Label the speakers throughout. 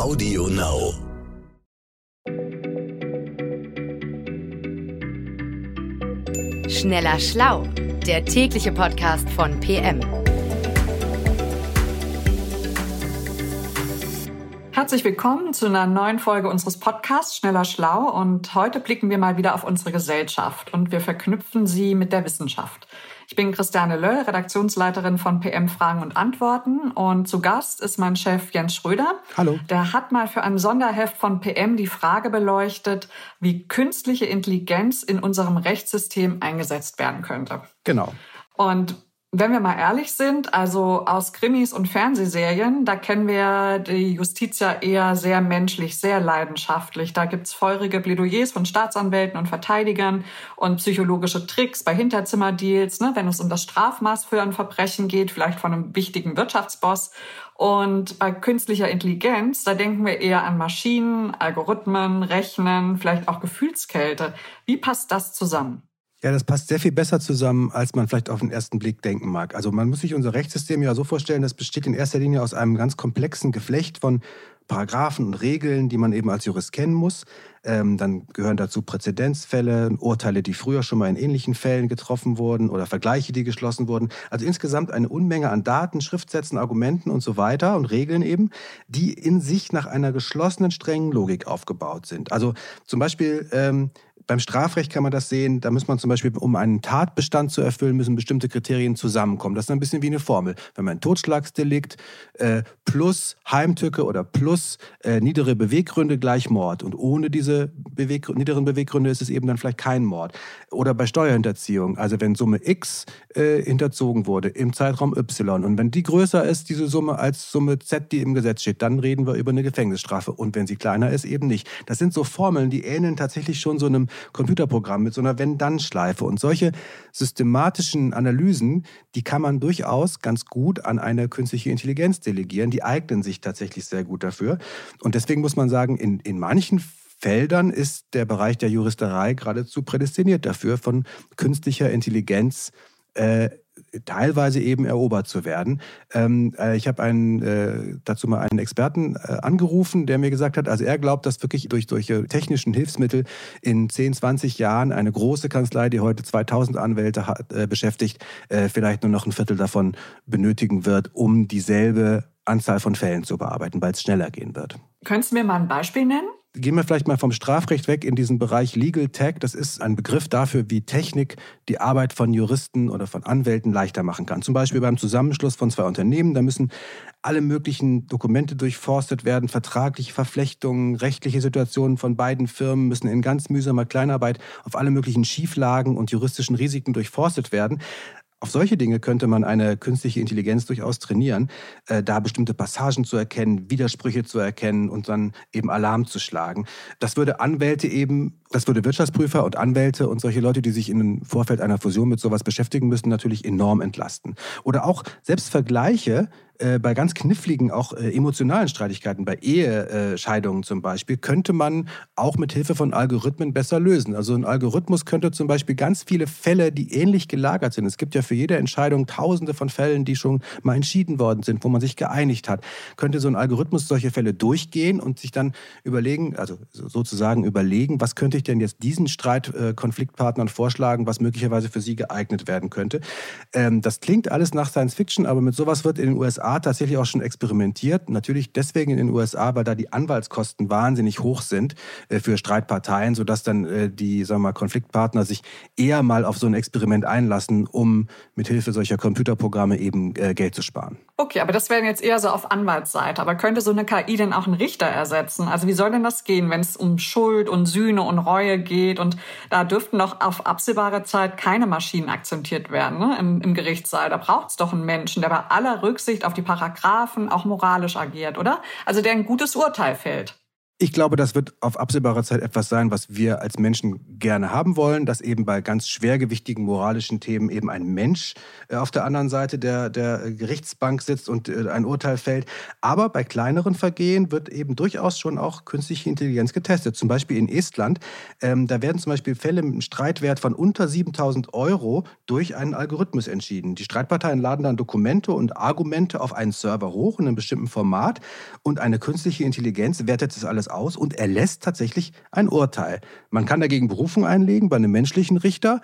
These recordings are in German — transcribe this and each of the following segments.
Speaker 1: Audio Now.
Speaker 2: Schneller Schlau, der tägliche Podcast von PM.
Speaker 3: Herzlich willkommen zu einer neuen Folge unseres Podcasts Schneller Schlau und heute blicken wir mal wieder auf unsere Gesellschaft und wir verknüpfen sie mit der Wissenschaft. Ich bin Christiane Löll, Redaktionsleiterin von PM Fragen und Antworten. Und zu Gast ist mein Chef Jens Schröder.
Speaker 4: Hallo.
Speaker 3: Der hat mal für ein Sonderheft von PM die Frage beleuchtet, wie künstliche Intelligenz in unserem Rechtssystem eingesetzt werden könnte.
Speaker 4: Genau.
Speaker 3: Und wenn wir mal ehrlich sind, also aus Krimis und Fernsehserien, da kennen wir die Justiz ja eher sehr menschlich, sehr leidenschaftlich. Da gibt's feurige Plädoyers von Staatsanwälten und Verteidigern und psychologische Tricks bei Hinterzimmerdeals, ne, wenn es um das Strafmaß für ein Verbrechen geht, vielleicht von einem wichtigen Wirtschaftsboss. Und bei künstlicher Intelligenz, da denken wir eher an Maschinen, Algorithmen, Rechnen, vielleicht auch Gefühlskälte. Wie passt das zusammen?
Speaker 4: Ja, das passt sehr viel besser zusammen, als man vielleicht auf den ersten Blick denken mag. Also man muss sich unser Rechtssystem ja so vorstellen, das besteht in erster Linie aus einem ganz komplexen Geflecht von Paragraphen und Regeln, die man eben als Jurist kennen muss. Ähm, dann gehören dazu Präzedenzfälle, Urteile, die früher schon mal in ähnlichen Fällen getroffen wurden oder Vergleiche, die geschlossen wurden. Also insgesamt eine Unmenge an Daten, Schriftsätzen, Argumenten und so weiter und Regeln eben, die in sich nach einer geschlossenen, strengen Logik aufgebaut sind. Also zum Beispiel ähm, beim Strafrecht kann man das sehen. Da muss man zum Beispiel, um einen Tatbestand zu erfüllen, müssen bestimmte Kriterien zusammenkommen. Das ist ein bisschen wie eine Formel. Wenn man ein Totschlagsdelikt äh, plus Heimtücke oder plus äh, niedere Beweggründe gleich Mord. Und ohne diese Beweg niederen Beweggründe ist es eben dann vielleicht kein Mord. Oder bei Steuerhinterziehung. Also wenn Summe X äh, hinterzogen wurde im Zeitraum Y und wenn die größer ist, diese Summe, als Summe Z, die im Gesetz steht, dann reden wir über eine Gefängnisstrafe. Und wenn sie kleiner ist, eben nicht. Das sind so Formeln, die ähneln tatsächlich schon so einem Computerprogramm mit so einer Wenn-Dann-Schleife. Und solche systematischen Analysen, die kann man durchaus ganz gut an eine künstliche Intelligenz delegieren. Die eignen sich tatsächlich sehr gut dafür. Und deswegen muss man sagen, in, in manchen Feldern ist der Bereich der Juristerei geradezu prädestiniert dafür, von künstlicher Intelligenz äh, teilweise eben erobert zu werden. Ähm, äh, ich habe einen, äh, dazu mal einen Experten äh, angerufen, der mir gesagt hat, also er glaubt, dass wirklich durch solche technischen Hilfsmittel in 10, 20 Jahren eine große Kanzlei, die heute 2000 Anwälte hat, äh, beschäftigt, äh, vielleicht nur noch ein Viertel davon benötigen wird, um dieselbe Anzahl von Fällen zu bearbeiten, weil es schneller gehen wird.
Speaker 3: Könntest du mir mal ein Beispiel nennen?
Speaker 4: Gehen wir vielleicht mal vom Strafrecht weg in diesen Bereich Legal Tech. Das ist ein Begriff dafür, wie Technik die Arbeit von Juristen oder von Anwälten leichter machen kann. Zum Beispiel beim Zusammenschluss von zwei Unternehmen. Da müssen alle möglichen Dokumente durchforstet werden, vertragliche Verflechtungen, rechtliche Situationen von beiden Firmen müssen in ganz mühsamer Kleinarbeit auf alle möglichen Schieflagen und juristischen Risiken durchforstet werden. Auf solche Dinge könnte man eine künstliche Intelligenz durchaus trainieren, äh, da bestimmte Passagen zu erkennen, Widersprüche zu erkennen und dann eben Alarm zu schlagen. Das würde Anwälte eben, das würde Wirtschaftsprüfer und Anwälte und solche Leute, die sich im Vorfeld einer Fusion mit sowas beschäftigen müssen, natürlich enorm entlasten. Oder auch selbst Vergleiche äh, bei ganz kniffligen, auch äh, emotionalen Streitigkeiten, bei Ehescheidungen zum Beispiel, könnte man auch mit Hilfe von Algorithmen besser lösen. Also ein Algorithmus könnte zum Beispiel ganz viele Fälle, die ähnlich gelagert sind. Es gibt ja für jede Entscheidung tausende von Fällen, die schon mal entschieden worden sind, wo man sich geeinigt hat. Könnte so ein Algorithmus solche Fälle durchgehen und sich dann überlegen, also sozusagen überlegen, was könnte ich denn jetzt diesen Streitkonfliktpartnern äh, vorschlagen, was möglicherweise für sie geeignet werden könnte. Ähm, das klingt alles nach Science Fiction, aber mit sowas wird in den USA USA tatsächlich auch schon experimentiert. Natürlich deswegen in den USA, weil da die Anwaltskosten wahnsinnig hoch sind äh, für Streitparteien, sodass dann äh, die sagen wir mal, Konfliktpartner sich eher mal auf so ein Experiment einlassen, um mit Hilfe solcher Computerprogramme eben äh, Geld zu sparen.
Speaker 3: Okay, aber das wäre jetzt eher so auf Anwaltsseite. Aber könnte so eine KI denn auch einen Richter ersetzen? Also wie soll denn das gehen, wenn es um Schuld und Sühne und Reue geht? Und da dürften doch auf absehbare Zeit keine Maschinen akzeptiert werden ne? Im, im Gerichtssaal. Da braucht es doch einen Menschen, der bei aller Rücksicht auf die Paragraphen auch moralisch agiert, oder? Also der ein gutes Urteil fällt.
Speaker 4: Ich glaube, das wird auf absehbare Zeit etwas sein, was wir als Menschen gerne haben wollen, dass eben bei ganz schwergewichtigen moralischen Themen eben ein Mensch äh, auf der anderen Seite der, der Gerichtsbank sitzt und äh, ein Urteil fällt. Aber bei kleineren Vergehen wird eben durchaus schon auch künstliche Intelligenz getestet. Zum Beispiel in Estland. Ähm, da werden zum Beispiel Fälle mit einem Streitwert von unter 7000 Euro durch einen Algorithmus entschieden. Die Streitparteien laden dann Dokumente und Argumente auf einen Server hoch in einem bestimmten Format und eine künstliche Intelligenz wertet das alles aus und erlässt tatsächlich ein Urteil. Man kann dagegen Berufung einlegen bei einem menschlichen Richter.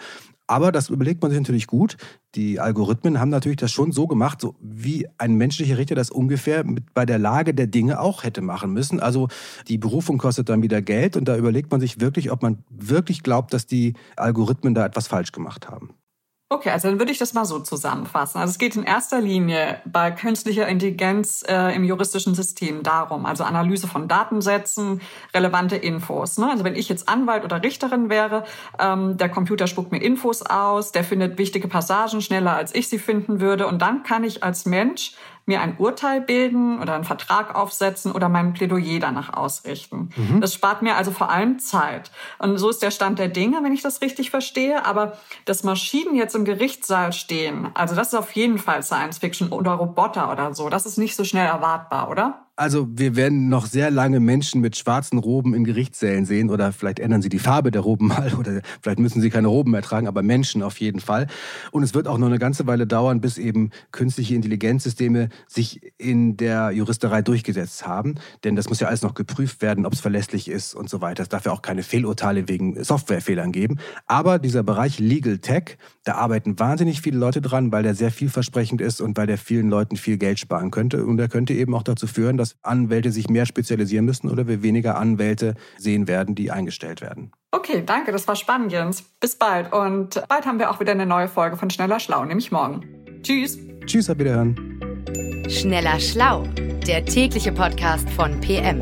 Speaker 4: Aber das überlegt man sich natürlich gut. Die Algorithmen haben natürlich das schon so gemacht, so wie ein menschlicher Richter das ungefähr bei der Lage der Dinge auch hätte machen müssen. Also die Berufung kostet dann wieder Geld und da überlegt man sich wirklich, ob man wirklich glaubt, dass die Algorithmen da etwas falsch gemacht haben.
Speaker 3: Okay, also dann würde ich das mal so zusammenfassen. Also es geht in erster Linie bei künstlicher Intelligenz äh, im juristischen System darum, also Analyse von Datensätzen, relevante Infos. Ne? Also wenn ich jetzt Anwalt oder Richterin wäre, ähm, der Computer spuckt mir Infos aus, der findet wichtige Passagen schneller, als ich sie finden würde. Und dann kann ich als Mensch mir ein Urteil bilden oder einen Vertrag aufsetzen oder mein Plädoyer danach ausrichten. Mhm. Das spart mir also vor allem Zeit. Und so ist der Stand der Dinge, wenn ich das richtig verstehe. Aber dass Maschinen jetzt im Gerichtssaal stehen, also das ist auf jeden Fall Science Fiction oder Roboter oder so, das ist nicht so schnell erwartbar, oder?
Speaker 4: Also wir werden noch sehr lange Menschen mit schwarzen Roben in Gerichtssälen sehen oder vielleicht ändern sie die Farbe der Roben mal oder vielleicht müssen sie keine Roben mehr tragen, aber Menschen auf jeden Fall. Und es wird auch noch eine ganze Weile dauern, bis eben künstliche Intelligenzsysteme sich in der Juristerei durchgesetzt haben. Denn das muss ja alles noch geprüft werden, ob es verlässlich ist und so weiter. Es darf ja auch keine Fehlurteile wegen Softwarefehlern geben. Aber dieser Bereich Legal Tech, da arbeiten wahnsinnig viele Leute dran, weil der sehr vielversprechend ist und weil der vielen Leuten viel Geld sparen könnte. Und er könnte eben auch dazu führen, dass dass Anwälte sich mehr spezialisieren müssen oder wir weniger Anwälte sehen werden, die eingestellt werden.
Speaker 3: Okay, danke, das war spannend, Jens. Bis bald. Und bald haben wir auch wieder eine neue Folge von Schneller Schlau, nämlich morgen. Tschüss.
Speaker 4: Tschüss, auf Wiederhören.
Speaker 2: Schneller Schlau, der tägliche Podcast von PM.